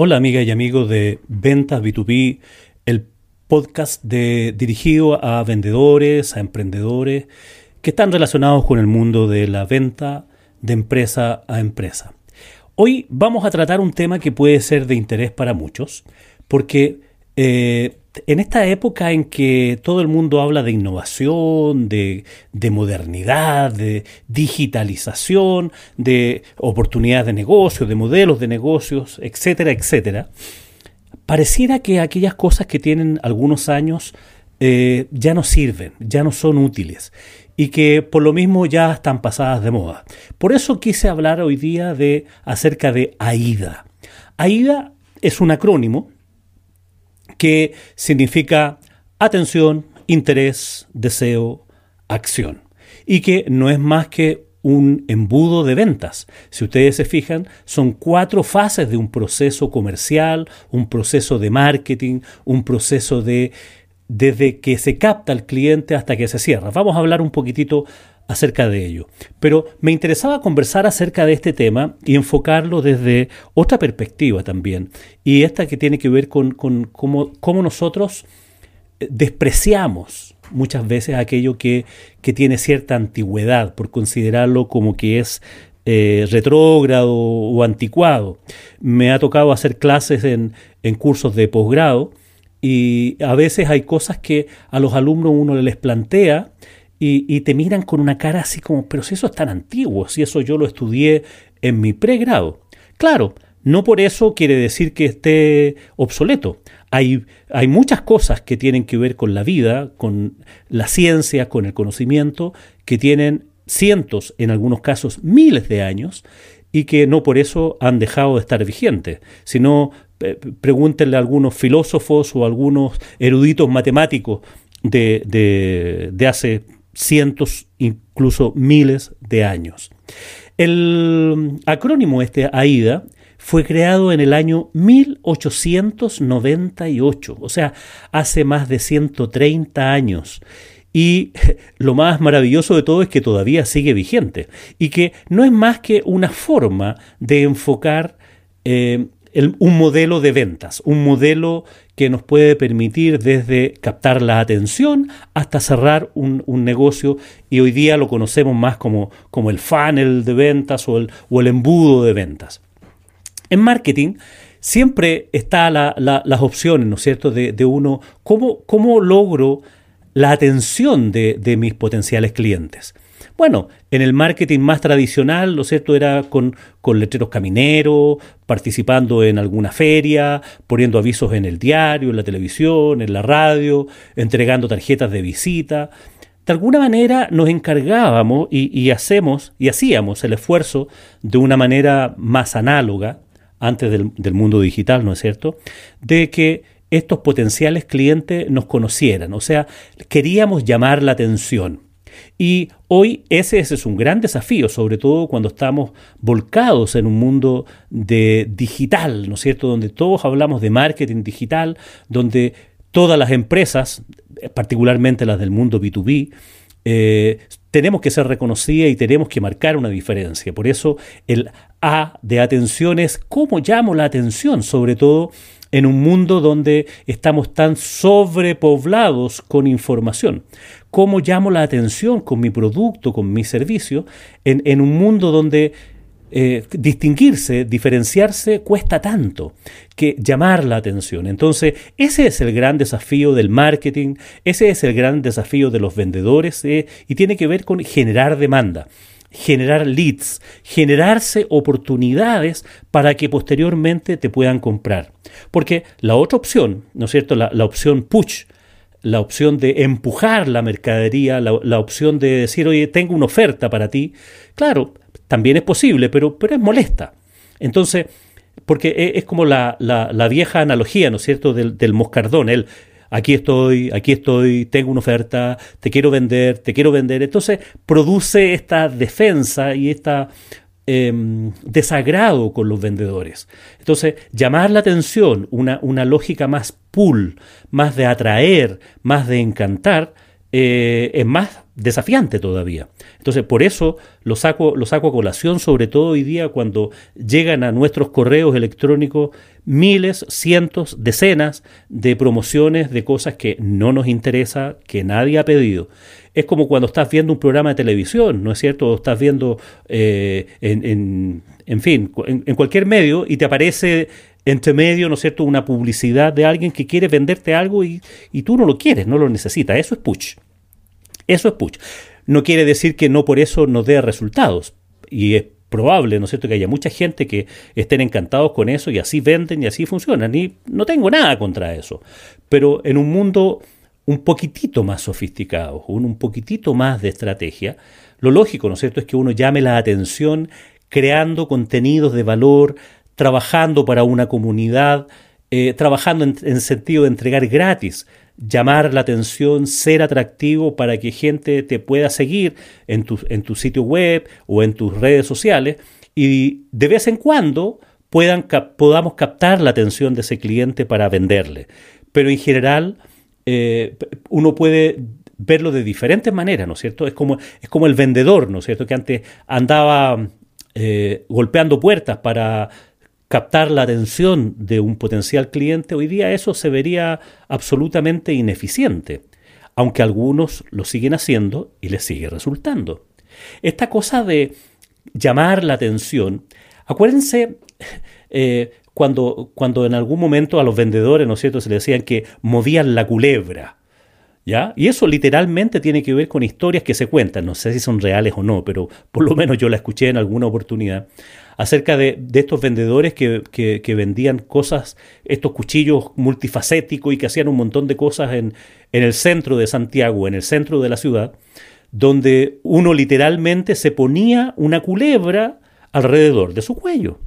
Hola amiga y amigos de Ventas B2B, el podcast de, dirigido a vendedores, a emprendedores que están relacionados con el mundo de la venta de empresa a empresa. Hoy vamos a tratar un tema que puede ser de interés para muchos, porque eh, en esta época en que todo el mundo habla de innovación, de, modernidad, de digitalización, de oportunidades de negocio, de modelos de negocios, etcétera, etcétera, pareciera que aquellas cosas que tienen algunos años eh, ya no sirven, ya no son útiles y que por lo mismo ya están pasadas de moda. Por eso quise hablar hoy día de acerca de AIDA. AIDA es un acrónimo que significa atención, interés, deseo, acción. Y que no es más que un embudo de ventas. Si ustedes se fijan, son cuatro fases de un proceso comercial, un proceso de marketing, un proceso de desde que se capta el cliente hasta que se cierra. Vamos a hablar un poquitito acerca de ello. Pero me interesaba conversar acerca de este tema y enfocarlo desde otra perspectiva también. Y esta que tiene que ver con, cómo, nosotros eh, despreciamos muchas veces aquello que, tiene cierta antigüedad por considerarlo como que es eh, retrógrado o anticuado. Me ha tocado hacer clases en, en cursos de posgrado y a veces hay cosas que a los alumnos uno les plantea y, te miran con una cara así como, pero si eso es tan antiguo, si eso yo lo estudié en mi pregrado. Claro, no por eso quiere decir que esté obsoleto. Hay, hay, muchas cosas que tienen que ver con la vida, con la ciencia, con el conocimiento, que tienen cientos, en algunos casos miles de años, y que no por eso han dejado de estar vigentes, sino pregúntenle a algunos filósofos o a algunos eruditos matemáticos de, de, de hace cientos, incluso miles de años. El acrónimo este AIDA fue creado en el año 1898, o sea, hace más de 130 años. Y lo más maravilloso de todo es que todavía sigue vigente y que no es más que una forma de enfocar eh, un modelo de ventas, un modelo que nos puede permitir desde captar la atención hasta cerrar un, negocio y hoy día lo conocemos más como, como el funnel de ventas o el, o el, embudo de ventas. En marketing siempre están las opciones, ¿no es cierto?, de, uno, ¿cómo, ¿cómo, logro la atención de, de mis potenciales clientes? Bueno, en el marketing más tradicional, ¿lo cierto? Era con, con letreros camineros, participando en alguna feria, poniendo avisos en el diario, en la televisión, en la radio, entregando tarjetas de visita. De alguna manera nos encargábamos y, hacemos y hacíamos el esfuerzo de una manera más análoga, antes del, del mundo digital, ¿no es cierto?, de que estos potenciales clientes nos conocieran, o sea, queríamos llamar la atención. Y hoy ese, es un gran desafío, sobre todo cuando estamos volcados en un mundo de digital, ¿no es cierto? Donde todos hablamos de marketing digital, donde todas las empresas, particularmente las del mundo B2B, eh, tenemos que ser reconocidas y tenemos que marcar una diferencia. Por eso el A de atención es cómo llamo la atención, sobre todo en un mundo donde estamos tan sobrepoblados con información. ¿Cómo llamo la atención con mi producto, con mi servicio, en, un mundo donde eh, distinguirse, diferenciarse cuesta tanto que llamar la atención. Entonces, ese es el gran desafío del marketing, ese es el gran desafío de los vendedores eh, y tiene que ver con generar demanda generar leads, generarse oportunidades para que posteriormente te puedan comprar. Porque la otra opción, ¿no es cierto? La, opción push, la opción de empujar la mercadería, la, opción de decir, oye, tengo una oferta para ti, claro, también es posible, pero, pero es molesta. Entonces, porque e, es, como la, vieja analogía, ¿no es cierto?, del, del moscardón. El, aquí estoy, aquí estoy, tengo una oferta, te quiero vender, te quiero vender. Entonces produce esta defensa y esta em, desagrado con los vendedores. Entonces, llamar la atención, una, una lógica más pull, más de atraer, más de encantar, eh, es más desafiante todavía. Entonces, por eso lo saco, lo saco a colación, sobre todo hoy día cuando llegan a nuestros correos electrónicos miles, cientos, decenas de promociones de cosas que no nos interesa, que nadie ha pedido. Es como cuando estás viendo un programa de televisión, ¿no es cierto? O estás viendo, eh, en, en, fin, en, cualquier medio y te aparece entre medio, ¿no es cierto?, una publicidad de alguien que quiere venderte algo y, y tú no lo quieres, no lo necesitas. Eso es push. Eso es push. No quiere decir que no por eso nos dé resultados. Y es probable, ¿no es cierto?, que haya mucha gente que estén encantados con eso y así venden y así funcionan. Y no tengo nada contra eso. Pero en un mundo un poquitito más sofisticado, un poquitito más de estrategia, lo lógico, ¿no es cierto?, es que uno llame la atención creando contenidos de valor, trabajando para una comunidad, eh, trabajando en, en sentido de entregar gratis llamar la atención, ser atractivo para que gente te pueda seguir en tu, en tu sitio web o en tus redes sociales y de vez en cuando puedan, podamos captar la atención de ese cliente para venderle. Pero en general eh, uno puede verlo de diferentes maneras, ¿no es cierto? Es como, es como el vendedor, ¿no es cierto? Que antes andaba eh, golpeando puertas para captar la atención de un potencial cliente, hoy día eso se vería absolutamente ineficiente, aunque algunos lo siguen haciendo y les sigue resultando. Esta cosa de llamar la atención, acuérdense eh, cuando, cuando en algún momento a los vendedores, ¿no cierto?, se les decían que movían la culebra. ¿Ya? Y eso literalmente tiene que ver con historias que se cuentan, no sé si son reales o no, pero por lo menos yo la escuché en alguna oportunidad acerca de, estos vendedores que, vendían cosas, estos cuchillos multifacéticos y que hacían un montón de cosas en, en el centro de Santiago, en el centro de la ciudad, donde uno literalmente se ponía una culebra alrededor de su cuello.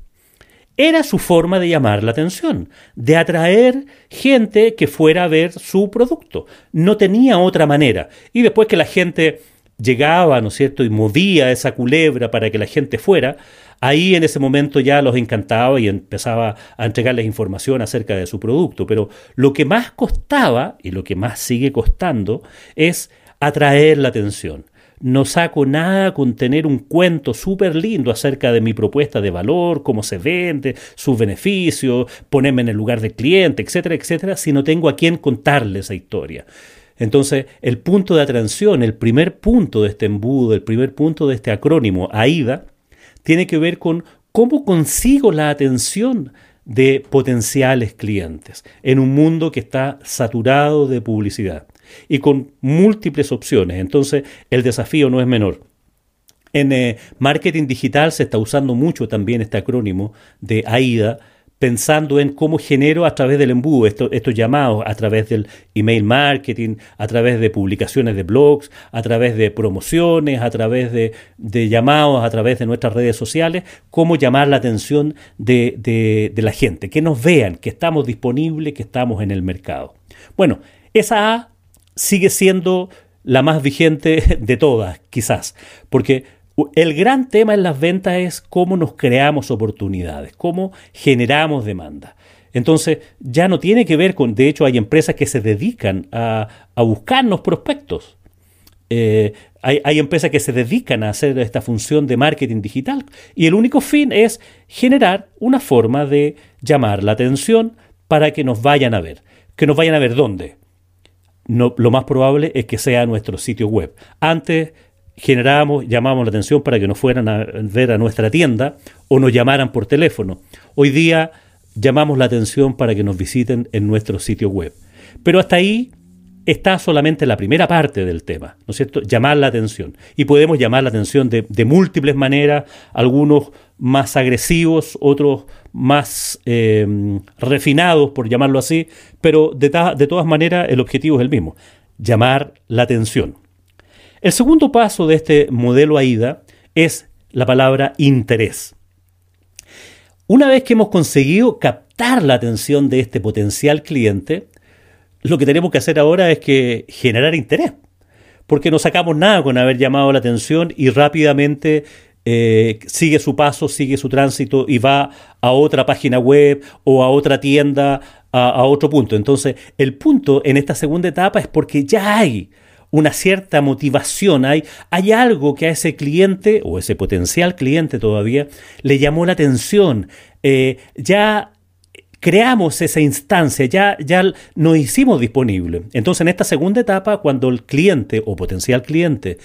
Era su forma de llamar la atención, de atraer gente que fuera a ver su producto. No tenía otra manera. Y después que la gente llegaba, ¿no es cierto?, y movía esa culebra para que la gente fuera, ahí en ese momento ya los encantaba y empezaba a entregarles información acerca de su producto. Pero lo que más costaba, y lo que más sigue costando, es atraer la atención. No saco nada con tener un cuento súper lindo acerca de mi propuesta de valor, cómo se vende, sus beneficios, ponerme en el lugar del cliente, etcétera, etcétera, si no tengo a quién contarle esa historia. Entonces, el punto de atención, el primer punto de este embudo, el primer punto de este acrónimo, AIDA, tiene que ver con cómo consigo la atención de potenciales clientes en un mundo que está saturado de publicidad y con múltiples opciones. Entonces, el desafío no es menor. En eh, marketing digital se está usando mucho también este acrónimo de AIDA pensando en cómo genero a través del embudo estos, llamados, a través del email marketing, a través de publicaciones de blogs, a través de promociones, a través de, llamados, a través de nuestras redes sociales, cómo llamar la atención de, de la gente, que nos vean, que estamos disponibles, que estamos en el mercado. Bueno, esa A sigue siendo la más vigente de todas, quizás, porque el gran tema en las ventas es cómo nos creamos oportunidades, cómo generamos demanda. Entonces, ya no tiene que ver con, de hecho, hay empresas que se dedican a, buscarnos prospectos. Eh, hay, empresas que se dedican a hacer esta función de marketing digital y el único fin es generar una forma de llamar la atención para que nos vayan a ver. Que nos vayan a ver dónde. Lo más probable es que sea nuestro sitio web. Antes generábamos, llamábamos la atención para que nos fueran a ver a nuestra tienda o nos llamaran por teléfono. Hoy día llamamos la atención para que nos visiten en nuestro sitio web. Pero hasta ahí está solamente la primera parte del tema, ¿no es cierto? Llamar la atención. Y podemos llamar la atención de, múltiples maneras, algunos más agresivos, otros más eh, refinados, por llamarlo así, pero de, de todas maneras el objetivo es el mismo, llamar la atención. El segundo paso de este modelo AIDA es la palabra interés. Una vez que hemos conseguido captar la atención de este potencial cliente, lo que tenemos que hacer ahora es que generar interés, porque no sacamos nada con haber llamado la atención y rápidamente eh, sigue su paso, sigue su tránsito y va a otra página web o a otra tienda, a otro punto. Entonces, el punto en esta segunda etapa es porque ya hay una cierta motivación, hay, hay algo que a ese cliente o ese potencial cliente todavía le llamó la atención. Eh, ya creamos esa instancia, ya, ya nos hicimos disponible. Entonces, en esta segunda etapa, cuando el cliente o potencial cliente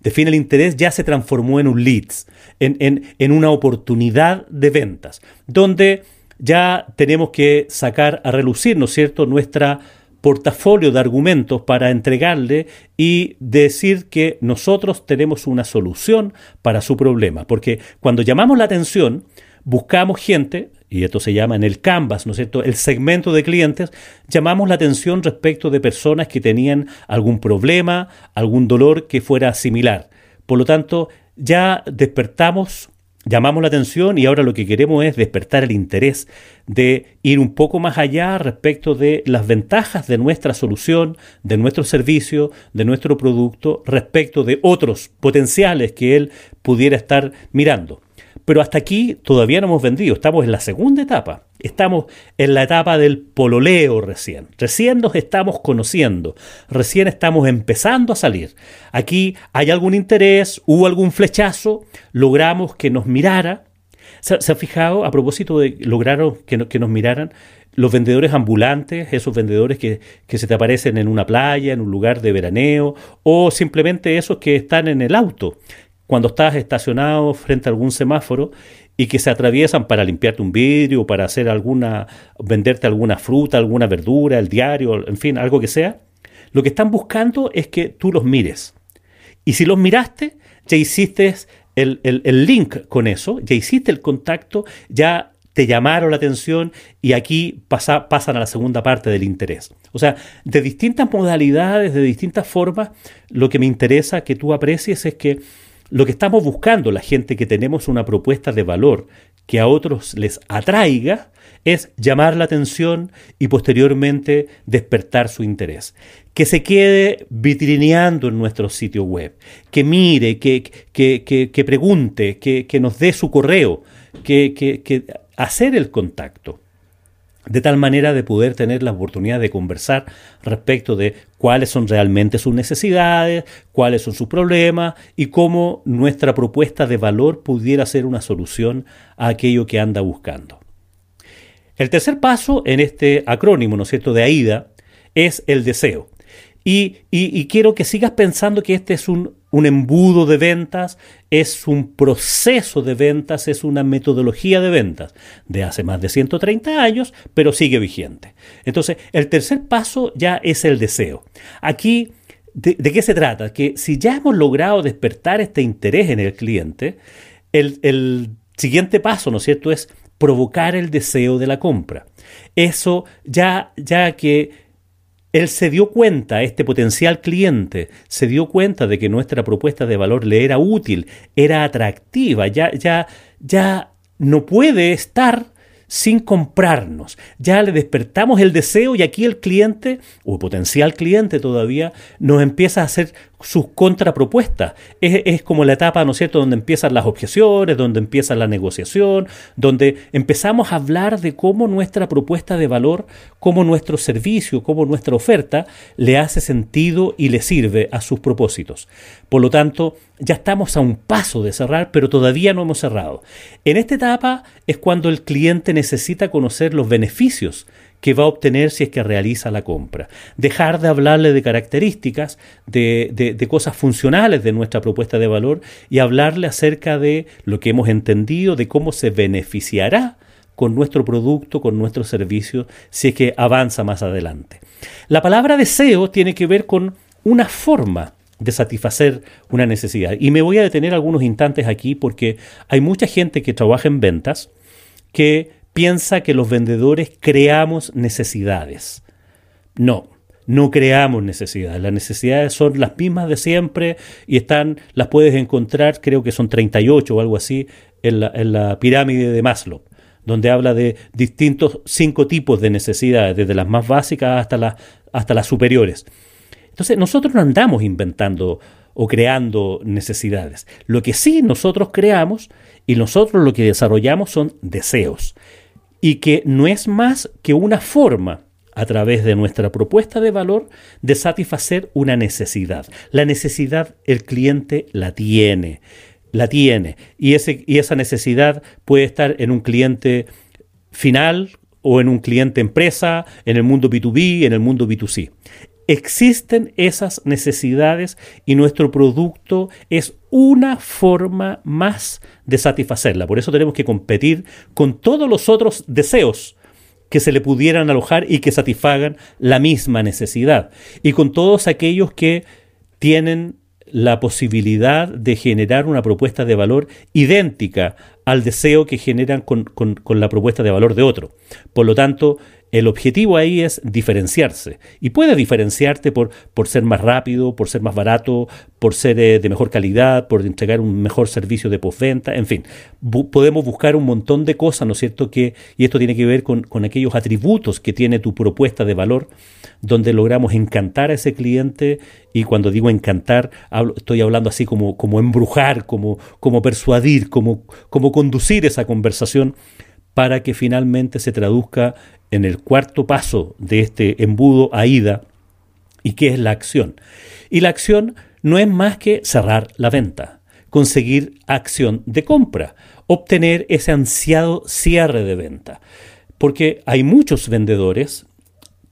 define el interés, ya se transformó en un leads, en, en, en una oportunidad de ventas, donde ya tenemos que sacar a relucir, ¿no es cierto?, nuestra portafolio de argumentos para entregarle y decir que nosotros tenemos una solución para su problema. Porque cuando llamamos la atención, buscamos gente, y esto se llama en el canvas, ¿no es cierto?, el segmento de clientes, llamamos la atención respecto de personas que tenían algún problema, algún dolor que fuera similar. Por lo tanto, ya despertamos llamamos la atención y ahora lo que queremos es despertar el interés de ir un poco más allá respecto de las ventajas de nuestra solución, de nuestro servicio, de nuestro producto, respecto de otros potenciales que él pudiera estar mirando. Pero hasta aquí todavía no hemos vendido, estamos en la segunda etapa, estamos en la etapa del pololeo recién, recién nos estamos conociendo, recién estamos empezando a salir. Aquí hay algún interés, hubo algún flechazo, logramos que nos mirara. ¿Se, ha fijado a propósito de lograron que, que nos miraran? los vendedores ambulantes, esos vendedores que, que, se te aparecen en una playa, en un lugar de veraneo, o simplemente esos que están en el auto, cuando estás estacionado frente a algún semáforo y que se atraviesan para limpiarte un vidrio, para hacer alguna, venderte alguna fruta, alguna verdura, el diario, en fin, algo que sea, lo que están buscando es que tú los mires. Y si los miraste, ya hiciste el, el link con eso, ya hiciste el contacto, ya te llamaron la atención y aquí pasa, pasan a la segunda parte del interés. O sea, de distintas modalidades, de distintas formas, lo que me interesa que tú aprecies es que lo que estamos buscando, la gente que tenemos una propuesta de valor que a otros les atraiga, es llamar la atención y posteriormente despertar su interés. Que se quede vitrineando en nuestro sitio web, que mire, que, que, que, pregunte, que, nos dé su correo, que hacer el contacto de tal manera de poder tener la oportunidad de conversar respecto de cuáles son realmente sus necesidades, cuáles son sus problemas y cómo nuestra propuesta de valor pudiera ser una solución a aquello que anda buscando. El tercer paso en este acrónimo, ¿no es cierto?, de AIDA, es el deseo. Y, y, quiero que sigas pensando que este es un, un, embudo de ventas, es un proceso de ventas, es una metodología de ventas de hace más de 130 años, pero sigue vigente. Entonces, el tercer paso ya es el deseo. Aquí, ¿de, qué se trata? Que si ya hemos logrado despertar este interés en el cliente, el, el siguiente paso, ¿no es cierto?, es provocar el deseo de la compra. Eso ya, ya que él se dio cuenta, este potencial cliente, se dio cuenta de que nuestra propuesta de valor le era útil, era atractiva, ya, ya, ya no puede estar sin comprarnos. Ya le despertamos el deseo y aquí el cliente, o potencial cliente todavía, nos empieza a hacer sus contrapropuestas. Es, como la etapa, ¿no es cierto?, donde empiezan las objeciones, donde empieza la negociación, donde empezamos a hablar de cómo nuestra propuesta de valor, cómo nuestro servicio, cómo nuestra oferta le hace sentido y le sirve a sus propósitos. Por lo tanto, ya estamos a un paso de cerrar, pero todavía no hemos cerrado. En esta etapa es cuando el cliente necesita conocer los beneficios que va a obtener si es que realiza la compra. Dejar de hablarle de características, de, de, cosas funcionales de nuestra propuesta de valor y hablarle acerca de lo que hemos entendido, de cómo se beneficiará con nuestro producto, con nuestro servicio, si es que avanza más adelante. La palabra deseo tiene que ver con una forma de satisfacer una necesidad. Y me voy a detener algunos instantes aquí porque hay mucha gente que trabaja en ventas que piensa que los vendedores creamos necesidades. No, no creamos necesidades. Las necesidades son las mismas de siempre y están, las puedes encontrar, creo que son 38 o algo así, en la, en la pirámide de Maslow, donde habla de distintos cinco tipos de necesidades, desde las más básicas hasta las, hasta las superiores. Entonces, nosotros no andamos inventando o creando necesidades. Lo que sí nosotros creamos y nosotros lo que desarrollamos son deseos. Y que no es más que una forma a través de nuestra propuesta de valor de satisfacer una necesidad. La necesidad el cliente la tiene, la tiene. Y, ese, y esa necesidad puede estar en un cliente final o en un cliente empresa, en el mundo B2B, en el mundo B2C. Existen esas necesidades y nuestro producto es una forma más de satisfacerla. Por eso tenemos que competir con todos los otros deseos que se le pudieran alojar y que satisfagan la misma necesidad. Y con todos aquellos que tienen la posibilidad de generar una propuesta de valor idéntica al deseo que generan con, con, la propuesta de valor de otro. Por lo tanto, el objetivo ahí es diferenciarse. Y puede diferenciarte por, por ser más rápido, por ser más barato, por ser eh, de mejor calidad, por entregar un mejor servicio de postventa, en fin. podemos buscar un montón de cosas, ¿no es cierto? Que, y esto tiene que ver con, aquellos atributos que tiene tu propuesta de valor, donde logramos encantar a ese cliente. Y cuando digo encantar, estoy hablando así como, como embrujar, como, como persuadir, como, como conducir esa conversación para que finalmente se traduzca en el cuarto paso de este embudo AIDA, y que es la acción. Y la acción no es más que cerrar la venta, conseguir acción de compra, obtener ese ansiado cierre de venta. Porque hay muchos vendedores,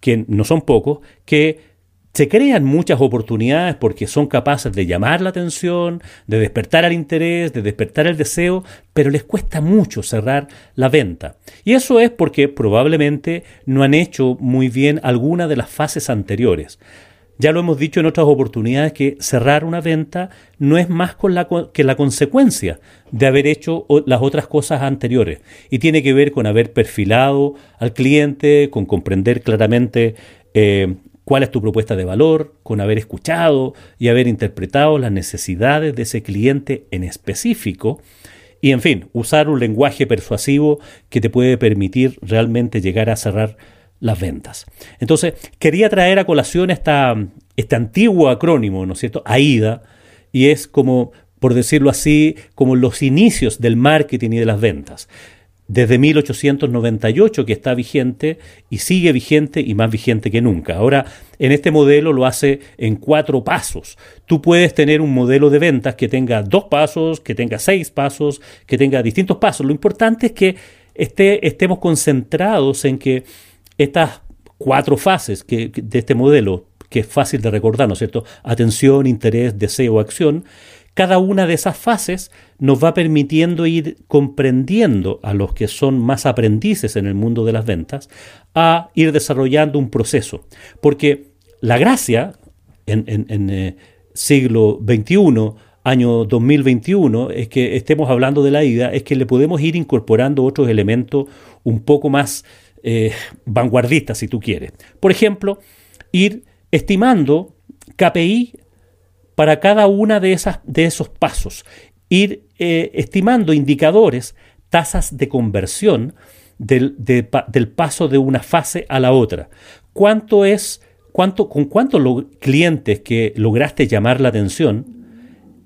que no son pocos, que se crean muchas oportunidades porque son capaces de llamar la atención, de despertar el interés, de despertar el deseo, pero les cuesta mucho cerrar la venta. Y eso es porque probablemente no han hecho muy bien alguna de las fases anteriores. Ya lo hemos dicho en otras oportunidades que cerrar una venta no es más con la, que la consecuencia de haber hecho las otras cosas anteriores y tiene que ver con haber perfilado al cliente, con comprender claramente eh, cuál es tu propuesta de valor, con haber escuchado y haber interpretado las necesidades de ese cliente en específico. Y en fin, usar un lenguaje persuasivo que te puede permitir realmente llegar a cerrar las ventas. Entonces, quería traer a colación este antiguo acrónimo, ¿no es cierto? AIDA, y es como, por decirlo así, como los inicios del marketing y de las ventas desde 1898 que está vigente y sigue vigente y más vigente que nunca. Ahora, en este modelo lo hace en cuatro pasos. Tú puedes tener un modelo de ventas que tenga dos pasos, que tenga seis pasos, que tenga distintos pasos. Lo importante es que esté, estemos concentrados en que estas cuatro fases que, de este modelo, que es fácil de recordar, ¿no es cierto? Atención, interés, deseo, acción, cada una de esas fases nos va permitiendo ir comprendiendo a los que son más aprendices en el mundo de las ventas, a ir desarrollando un proceso. Porque la gracia en, en, eh, siglo XXI, año 2021, es que estemos hablando de la ida, es que le podemos ir incorporando otros elementos un poco más eh, vanguardistas, si tú quieres. Por ejemplo, ir estimando KPI para cada una de, esas, de esos pasos, ir eh, estimando indicadores, tasas de conversión del, del, paso de una fase a la otra. ¿Cuánto es, cuánto, con cuántos clientes que lograste llamar la atención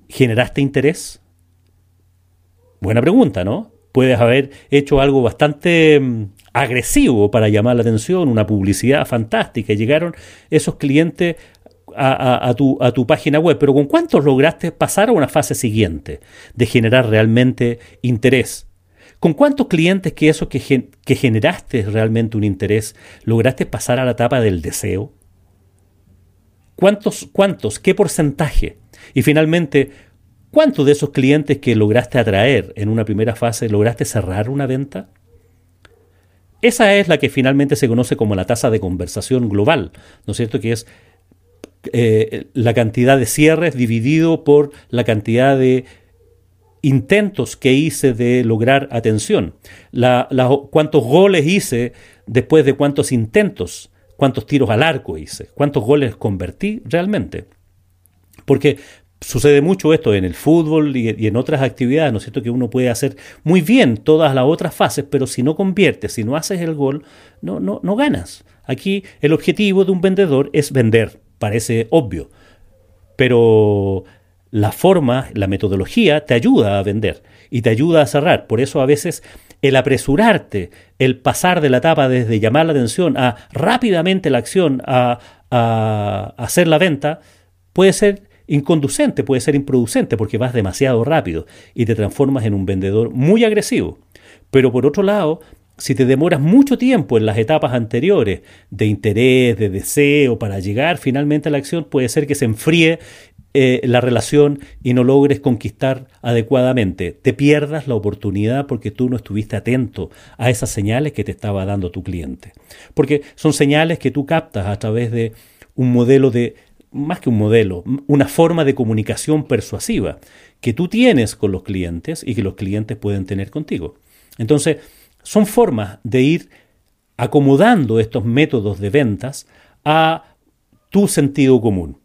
generaste interés? Buena pregunta, ¿no? Puedes haber hecho algo bastante mm, agresivo para llamar la atención, una publicidad fantástica. Llegaron esos clientes a, tu, a, tu, página web, pero ¿con cuántos lograste pasar a una fase siguiente de generar realmente interés? ¿Con cuántos clientes que eso que, que generaste realmente un interés lograste pasar a la etapa del deseo? ¿Cuántos, cuántos, qué porcentaje? Y finalmente, ¿cuántos de esos clientes que lograste atraer en una primera fase lograste cerrar una venta? Esa es la que finalmente se conoce como la tasa de conversación global, ¿no es cierto? Que es eh, la cantidad de cierres dividido por la cantidad de intentos que hice de lograr atención, la, cuántos goles hice después de cuántos intentos, cuántos tiros al arco hice, cuántos goles convertí realmente. Porque sucede mucho esto en el fútbol y, en otras actividades, ¿no es cierto? Que uno puede hacer muy bien todas las otras fases, pero si no conviertes, si no haces el gol, no, no, no ganas. Aquí el objetivo de un vendedor es vender parece obvio, pero la forma, la metodología te ayuda a vender y te ayuda a cerrar. Por eso a veces el apresurarte, el pasar de la etapa desde llamar la atención a rápidamente la acción, a, a hacer la venta, puede ser inconducente, puede ser improducente porque vas demasiado rápido y te transformas en un vendedor muy agresivo. Pero por otro lado, si te demoras mucho tiempo en las etapas anteriores de interés, de deseo, para llegar finalmente a la acción, puede ser que se enfríe eh, la relación y no logres conquistar adecuadamente. Te pierdas la oportunidad porque tú no estuviste atento a esas señales que te estaba dando tu cliente. Porque son señales que tú captas a través de un modelo de, más que un modelo, una forma de comunicación persuasiva que tú tienes con los clientes y que los clientes pueden tener contigo. Entonces, son formas de ir acomodando estos métodos de ventas a tu sentido común.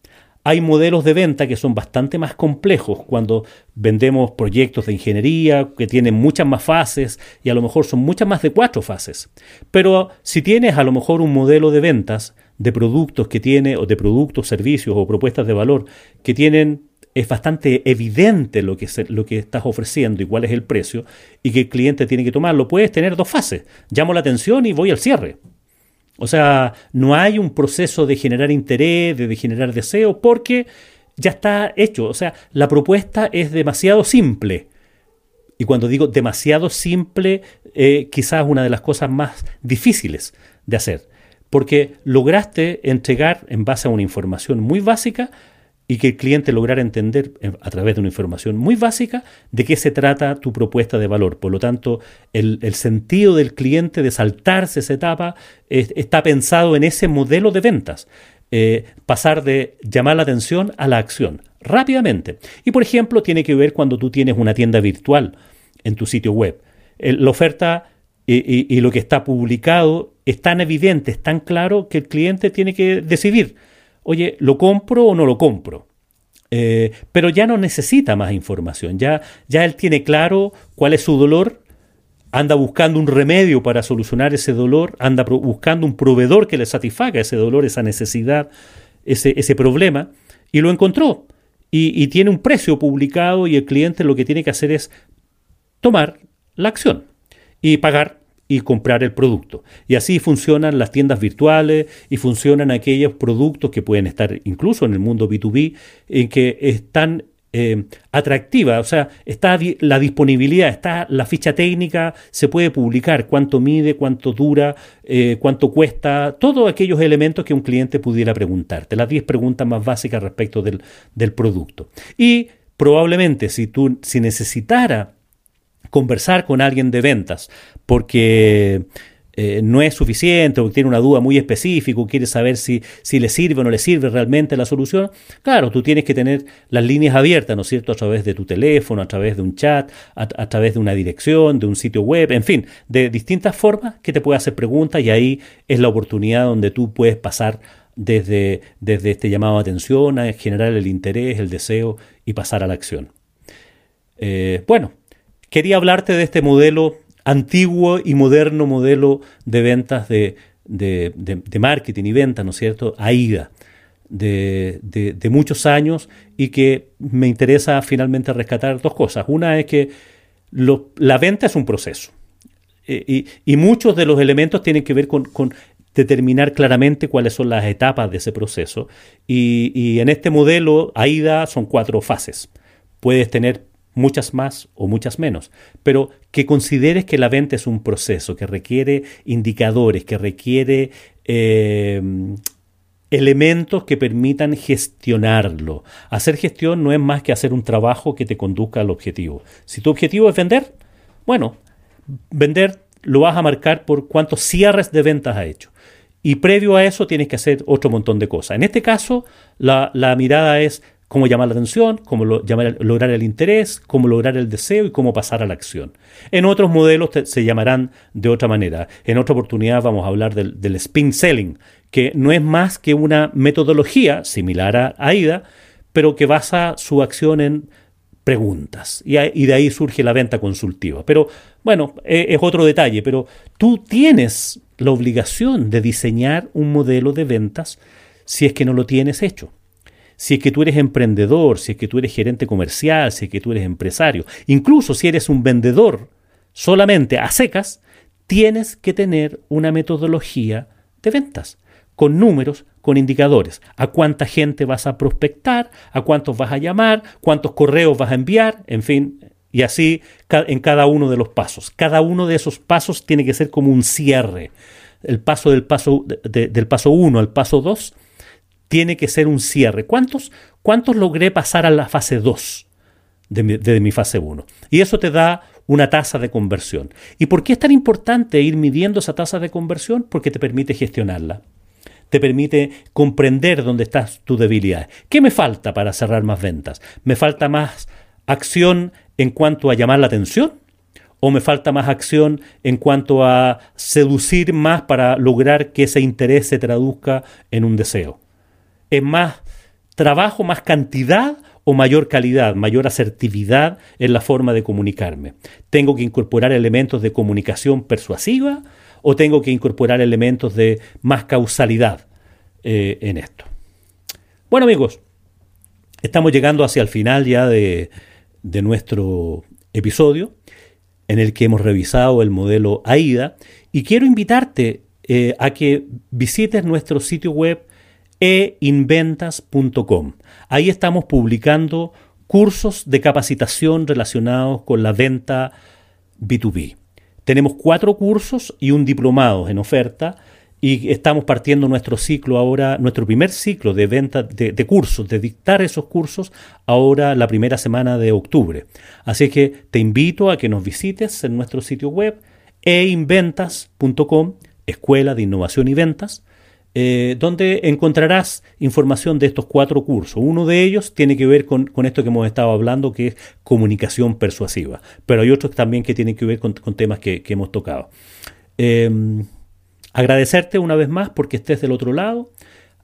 Hay modelos de venta que son bastante más complejos cuando vendemos proyectos de ingeniería que tienen muchas más fases y a lo mejor son muchas más de cuatro fases. Pero si tienes a lo mejor un modelo de ventas de productos que tiene, o de productos, servicios o propuestas de valor que tienen es bastante evidente lo que, lo que estás ofreciendo y cuál es el precio y que el cliente tiene que tomarlo. Puedes tener dos fases. Llamo la atención y voy al cierre. O sea, no hay un proceso de generar interés, de, generar deseo, porque ya está hecho. O sea, la propuesta es demasiado simple. Y cuando digo demasiado simple, eh, quizás una de las cosas más difíciles de hacer. Porque lograste entregar en base a una información muy básica y que el cliente lograra entender eh, a través de una información muy básica de qué se trata tu propuesta de valor. Por lo tanto, el, sentido del cliente de saltarse esa etapa está pensado en ese modelo de ventas. Eh, pasar de llamar la atención a la acción rápidamente. Y por ejemplo, tiene que ver cuando tú tienes una tienda virtual en tu sitio web. la oferta y, y lo que está publicado es tan evidente, es tan claro que el cliente tiene que decidir oye, ¿lo compro o no lo compro? Eh, pero ya no necesita más información, ya, ya él tiene claro cuál es su dolor, anda buscando un remedio para solucionar ese dolor, anda buscando un proveedor que le satisfaga ese dolor, esa necesidad, ese, ese problema, y lo encontró. Y, y tiene un precio publicado y el cliente lo que tiene que hacer es tomar la acción y pagar y comprar el producto. Y así funcionan las tiendas virtuales y funcionan aquellos productos que pueden estar incluso en el mundo B2B, en que están eh, atractiva, o sea, está la disponibilidad, está la ficha técnica, se puede publicar cuánto mide, cuánto dura, eh, cuánto cuesta, todos aquellos elementos que un cliente pudiera preguntarte, las 10 preguntas más básicas respecto del, del producto. Y probablemente si tú, si necesitara conversar con alguien de ventas porque eh, no es suficiente o tiene una duda muy específica o quiere saber si, si le sirve o no le sirve realmente la solución, claro, tú tienes que tener las líneas abiertas, ¿no es cierto?, a través de tu teléfono, a través de un chat, a, través de una dirección, de un sitio web, en fin, de distintas formas que te puede hacer preguntas y ahí es la oportunidad donde tú puedes pasar desde, desde este llamado a atención a generar el interés, el deseo y pasar a la acción. Eh, bueno, quería hablarte de este modelo antiguo y moderno modelo de ventas de, marketing y ventas, ¿no es cierto? AIDA, de, muchos años y que me interesa finalmente rescatar dos cosas. Una es que la venta es un proceso eh, y, muchos de los elementos tienen que ver con, determinar claramente cuáles son las etapas de ese proceso. Y, y en este modelo AIDA son cuatro fases. Puedes tener muchas más o muchas menos, pero que consideres que la venta es un proceso que requiere indicadores, que requiere eh, elementos que permitan gestionarlo. Hacer gestión no es más que hacer un trabajo que te conduzca al objetivo. Si tu objetivo es vender, bueno, vender lo vas a marcar por cuántos cierres de ventas ha hecho. Y previo a eso tienes que hacer otro montón de cosas. En este caso, la, la mirada es cómo llamar la atención, cómo lograr el interés, cómo lograr el deseo y cómo pasar a la acción. En otros modelos se llamarán de otra manera. En otra oportunidad vamos a hablar del, spin selling, que no es más que una metodología similar a AIDA, pero que basa su acción en preguntas. Y, de ahí surge la venta consultiva. Pero bueno, e, es otro detalle, pero tú tienes la obligación de diseñar un modelo de ventas si es que no lo tienes hecho si es que tú eres emprendedor, si es que tú eres gerente comercial, si es que tú eres empresario, incluso si eres un vendedor solamente a secas, tienes que tener una metodología de ventas con números, con indicadores. A cuánta gente vas a prospectar, a cuántos vas a llamar, cuántos correos vas a enviar, en fin, y así en cada uno de los pasos. Cada uno de esos pasos tiene que ser como un cierre. El paso del paso, del paso 1 al paso 2 tiene que ser un cierre. ¿Cuántos, cuántos logré pasar a la fase 2 de mi, fase 1? Y eso te da una tasa de conversión. ¿Y por qué es tan importante ir midiendo esa tasa de conversión? Porque te permite gestionarla. Te permite comprender dónde estás tu debilidad. ¿Qué me falta para cerrar más ventas? ¿Me falta más acción en cuanto a llamar la atención? ¿O me falta más acción en cuanto a seducir más para lograr que ese interés se traduzca en un deseo? ¿Es más trabajo, más cantidad o mayor calidad, mayor asertividad en la forma de comunicarme? ¿Tengo que incorporar elementos de comunicación persuasiva o tengo que incorporar elementos de más causalidad eh, en esto? Bueno amigos, estamos llegando hacia el final ya de, de nuestro episodio en el que hemos revisado el modelo AIDA y quiero invitarte eh, a que visites nuestro sitio web einventas.com. Ahí estamos publicando cursos de capacitación relacionados con la venta B2B. Tenemos cuatro cursos y un diplomado en oferta y estamos partiendo nuestro ciclo ahora, nuestro primer ciclo de venta de, cursos, de dictar esos cursos ahora la primera semana de octubre. Así que te invito a que nos visites en nuestro sitio web einventas.com, Escuela de Innovación y Ventas, eh, donde encontrarás información de estos cuatro cursos. Uno de ellos tiene que ver con, esto que hemos estado hablando, que es comunicación persuasiva, pero hay otros también que tienen que ver con, temas que, hemos tocado. Em, Agradecerte una vez más porque estés del otro lado.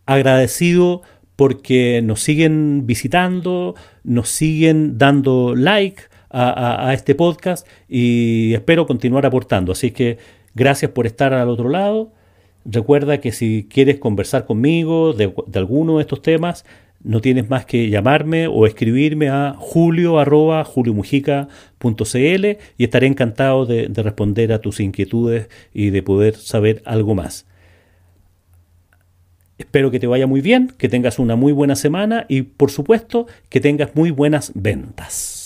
Agradecido porque nos siguen visitando, nos siguen dando like a, este podcast y espero continuar aportando. Así que gracias por estar al otro lado. Recuerda que si quieres conversar conmigo de, alguno de estos temas, no tienes más que llamarme o escribirme a julio arroba y estaré encantado de, de responder a tus inquietudes y de poder saber algo más. Espero que te vaya muy bien, que tengas una muy buena semana y por supuesto que tengas muy buenas ventas.